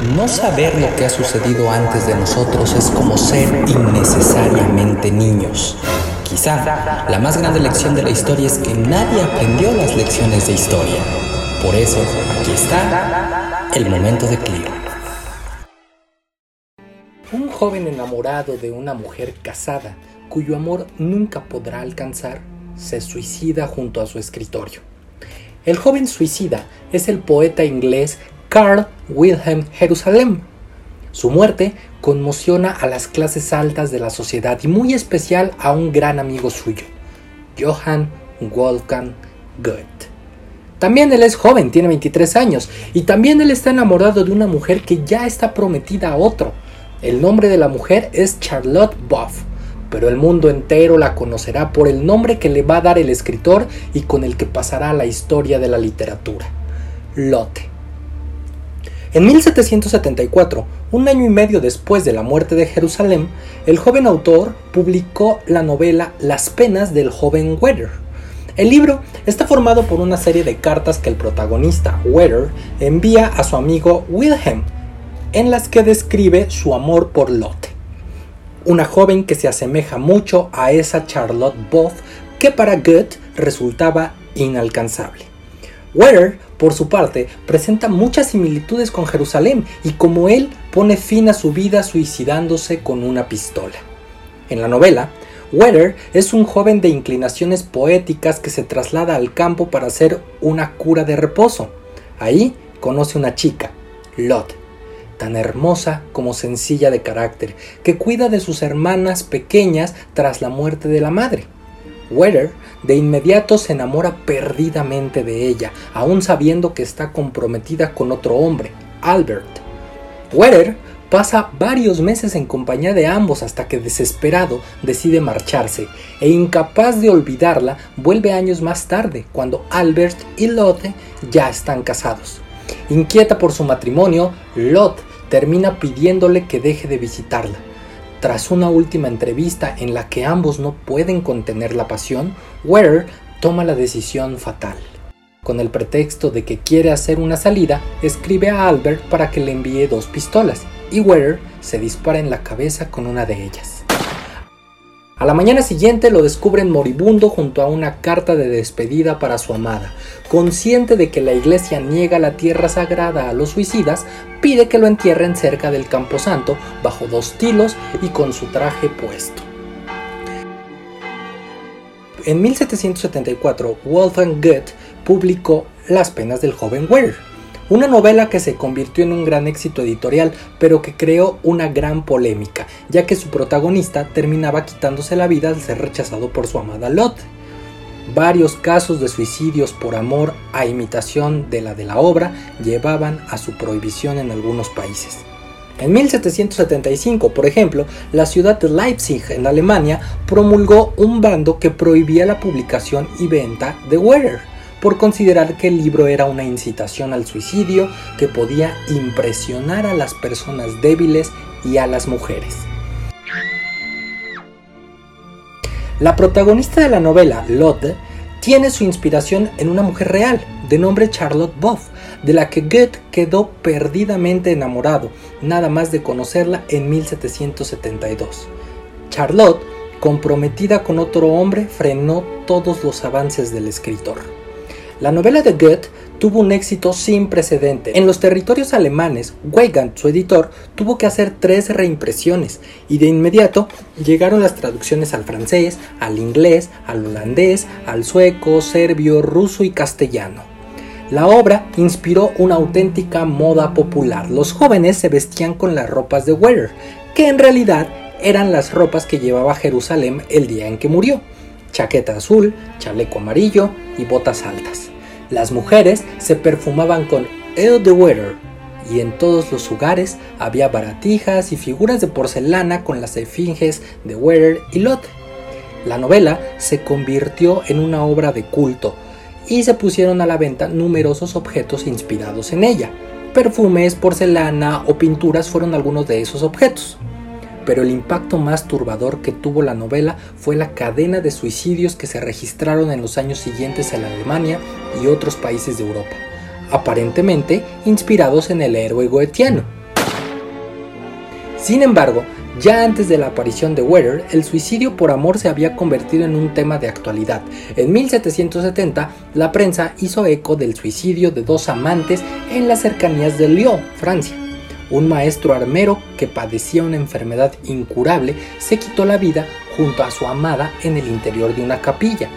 No saber lo que ha sucedido antes de nosotros es como ser innecesariamente niños. Quizá la más grande lección de la historia es que nadie aprendió las lecciones de historia. Por eso, aquí está el momento de Clio. Un joven enamorado de una mujer casada, cuyo amor nunca podrá alcanzar, se suicida junto a su escritorio. El joven suicida es el poeta inglés Carl Wilhelm Jerusalem. Su muerte conmociona a las clases altas de la sociedad y muy especial a un gran amigo suyo, Johann Wolfgang Goethe. También él es joven, tiene 23 años, y también él está enamorado de una mujer que ya está prometida a otro. El nombre de la mujer es Charlotte Boff, pero el mundo entero la conocerá por el nombre que le va a dar el escritor y con el que pasará la historia de la literatura, Lotte. En 1774, un año y medio después de la muerte de Jerusalén, el joven autor publicó la novela Las penas del joven Wetter. El libro está formado por una serie de cartas que el protagonista, Wetter, envía a su amigo Wilhelm, en las que describe su amor por Lotte, una joven que se asemeja mucho a esa Charlotte Boff que para Goethe resultaba inalcanzable. Wetter por su parte, presenta muchas similitudes con Jerusalén y como él pone fin a su vida suicidándose con una pistola. En la novela, Weather es un joven de inclinaciones poéticas que se traslada al campo para hacer una cura de reposo. Ahí conoce una chica, Lot, tan hermosa como sencilla de carácter, que cuida de sus hermanas pequeñas tras la muerte de la madre. Weather de inmediato se enamora perdidamente de ella, aún sabiendo que está comprometida con otro hombre, Albert. Weather pasa varios meses en compañía de ambos hasta que desesperado decide marcharse e incapaz de olvidarla vuelve años más tarde cuando Albert y Lotte ya están casados. Inquieta por su matrimonio, Lot termina pidiéndole que deje de visitarla tras una última entrevista en la que ambos no pueden contener la pasión, Ware toma la decisión fatal. Con el pretexto de que quiere hacer una salida, escribe a Albert para que le envíe dos pistolas, y Ware se dispara en la cabeza con una de ellas. A la mañana siguiente lo descubren moribundo junto a una carta de despedida para su amada. Consciente de que la iglesia niega la tierra sagrada a los suicidas, pide que lo entierren cerca del camposanto, bajo dos tilos y con su traje puesto. En 1774, Wolfgang Goethe publicó Las penas del joven Werner una novela que se convirtió en un gran éxito editorial, pero que creó una gran polémica, ya que su protagonista terminaba quitándose la vida al ser rechazado por su amada Lot. Varios casos de suicidios por amor a imitación de la de la obra llevaban a su prohibición en algunos países. En 1775, por ejemplo, la ciudad de Leipzig, en Alemania, promulgó un bando que prohibía la publicación y venta de Werther por considerar que el libro era una incitación al suicidio que podía impresionar a las personas débiles y a las mujeres. La protagonista de la novela, Lotte, tiene su inspiración en una mujer real, de nombre Charlotte Boff, de la que Goethe quedó perdidamente enamorado, nada más de conocerla en 1772. Charlotte, comprometida con otro hombre, frenó todos los avances del escritor. La novela de Goethe tuvo un éxito sin precedente. En los territorios alemanes, Weigand, su editor, tuvo que hacer tres reimpresiones y de inmediato llegaron las traducciones al francés, al inglés, al holandés, al sueco, serbio, ruso y castellano. La obra inspiró una auténtica moda popular. Los jóvenes se vestían con las ropas de Wetter, que en realidad eran las ropas que llevaba Jerusalén el día en que murió. Chaqueta azul, chaleco amarillo y botas altas. Las mujeres se perfumaban con Eau de Wetter y en todos los hogares había baratijas y figuras de porcelana con las esfinges de Wetter y Lot. La novela se convirtió en una obra de culto y se pusieron a la venta numerosos objetos inspirados en ella. Perfumes, porcelana o pinturas fueron algunos de esos objetos pero el impacto más turbador que tuvo la novela fue la cadena de suicidios que se registraron en los años siguientes en Alemania y otros países de Europa, aparentemente inspirados en el héroe goetiano. Sin embargo, ya antes de la aparición de Wetter, el suicidio por amor se había convertido en un tema de actualidad. En 1770, la prensa hizo eco del suicidio de dos amantes en las cercanías de Lyon, Francia. Un maestro armero que padecía una enfermedad incurable se quitó la vida junto a su amada en el interior de una capilla.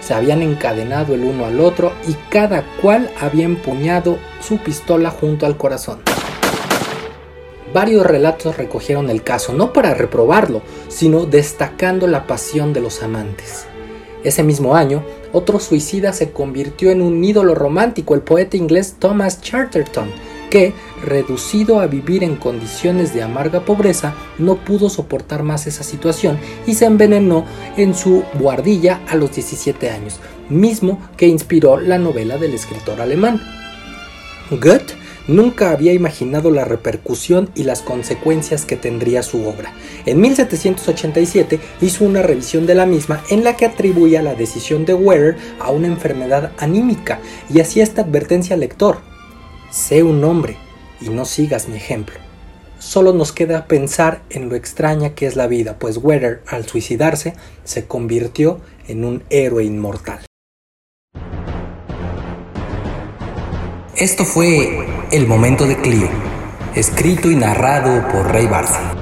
Se habían encadenado el uno al otro y cada cual había empuñado su pistola junto al corazón. Varios relatos recogieron el caso, no para reprobarlo, sino destacando la pasión de los amantes. Ese mismo año, otro suicida se convirtió en un ídolo romántico, el poeta inglés Thomas Chatterton, que, reducido a vivir en condiciones de amarga pobreza, no pudo soportar más esa situación y se envenenó en su buhardilla a los 17 años, mismo que inspiró la novela del escritor alemán. Goethe nunca había imaginado la repercusión y las consecuencias que tendría su obra. En 1787 hizo una revisión de la misma en la que atribuía la decisión de Werner a una enfermedad anímica y hacía esta advertencia al lector. Sé un hombre y no sigas mi ejemplo. Solo nos queda pensar en lo extraña que es la vida, pues Werner al suicidarse se convirtió en un héroe inmortal. Esto fue El Momento de Clio, escrito y narrado por Rey Barça.